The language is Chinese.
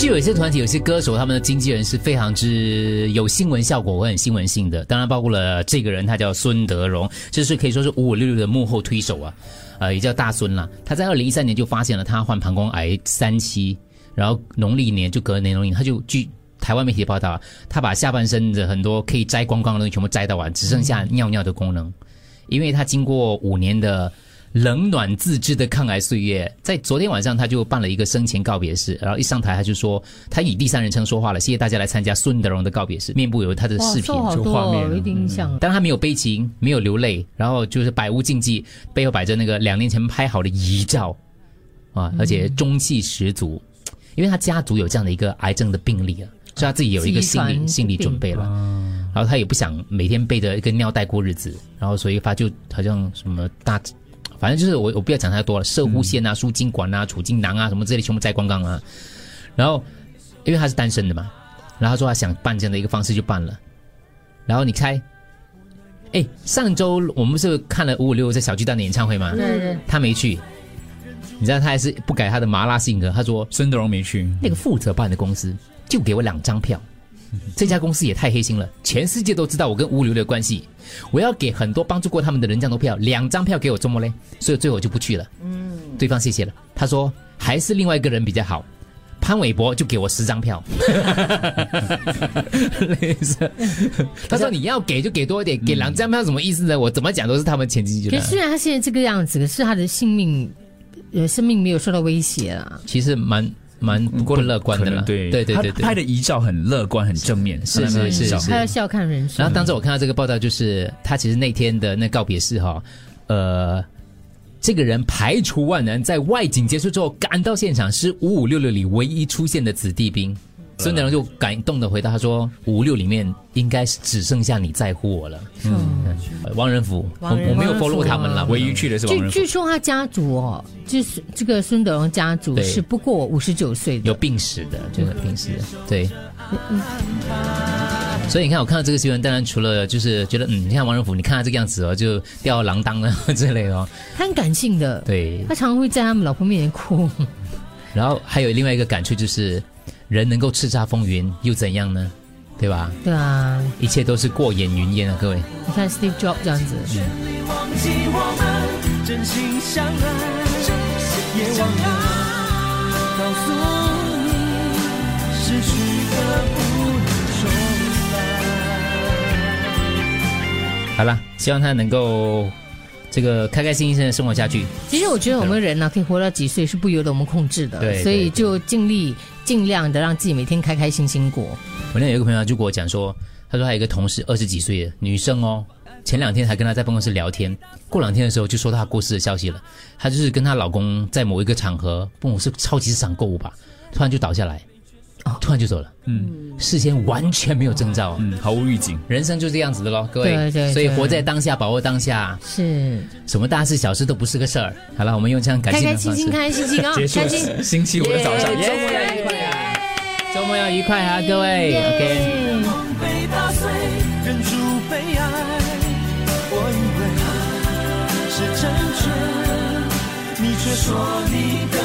就有些团体、有些歌手，他们的经纪人是非常之有新闻效果我很新闻性的。当然，包括了这个人，他叫孙德荣，这是可以说是五五六六的幕后推手啊，呃，也叫大孙啦。他在二零一三年就发现了他患膀胱癌三期，然后农历年就隔年农历，他就据台湾媒体报道，他把下半身的很多可以摘光光的东西全部摘到完，只剩下尿尿的功能，因为他经过五年的。冷暖自知的抗癌岁月，在昨天晚上他就办了一个生前告别式，然后一上台他就说，他以第三人称说话了，谢谢大家来参加孙德荣的告别式，面部有他的视频。就画面。但他没有悲情，没有流泪，然后就是百无禁忌，背后摆着那个两年前拍好的遗照，啊，而且中气十足，因为他家族有这样的一个癌症的病例啊，所以他自己有一个心理心理准备了，然后他也不想每天背着一个尿袋过日子，然后所以他就好像什么大。反正就是我我不要讲太多了，射护线啊、输精管啊、储精囊啊什么之类全部摘光光啊。然后因为他是单身的嘛，然后他说他想办这样的一个方式就办了。然后你猜，哎，上周我们是看了五五六在小巨蛋的演唱会吗？对对。他没去，你知道他还是不改他的麻辣性格，他说孙德荣没去，那个负责办的公司就给我两张票。这家公司也太黑心了，全世界都知道我跟物流的关系，我要给很多帮助过他们的人这样投票，两张票给我周末嘞，所以最后我就不去了。嗯，对方谢谢了，他说还是另外一个人比较好，潘玮柏就给我十张票。他说 你要给就给多一点，给两张票什么意思呢？我怎么讲都是他们前经纪人。可虽然他现在这个样子，可是他的性命，呃，生命没有受到威胁啊。其实蛮。蛮不过乐观的了，对。对对对对，拍的遗照很乐观，很正面，是是是是，他要笑看人生。然后当时我看到这个报道，就是他其实那天的那告别式哈，呃，这个人排除万难，在外景结束之后赶到现场，是五五六六里唯一出现的子弟兵。孙德荣就感动的回答他说：“五六里面应该是只剩下你在乎我了。”嗯，王仁甫，我我没有 follow 他们了，唯一去的是王仁据据说他家族哦，就是这个孙德荣家族是不过五十九岁的，有病史的，就是病史的，对。所以你看，我看到这个新闻，当然除了就是觉得，嗯，你看王仁甫，你看他这个样子哦，就吊郎当啊 之类的哦。他很感性的，对，他常常会在他们老婆面前哭。然后还有另外一个感触就是。人能够叱咤风云又怎样呢？对吧？对啊，一切都是过眼云烟啊，各位。你看 Steve Jobs 这样子。好了，希望他能够。这个开开心心的生活下去。其实我觉得我们人呢，可以活到几岁是不由得我们控制的，所以就尽力尽量的让自己每天开开心心过。我那有一个朋友就跟我讲说，他说他有一个同事二十几岁的女生哦，前两天还跟他在办公室聊天，过两天的时候就收到他过世的消息了。她就是跟她老公在某一个场合，不是超级市场购物吧，突然就倒下来。突然就走了，嗯，事先完全没有征兆，嗯，毫无预警，人生就这样子的咯，各位，对对，所以活在当下，把握当下，是，什么大事小事都不是个事儿。好了，我们用这样感性的方式，开开心心，开开心心啊，星期五的早上，周末要愉快啊，周末要愉快啊，各位，OK。你却说你更不愉快。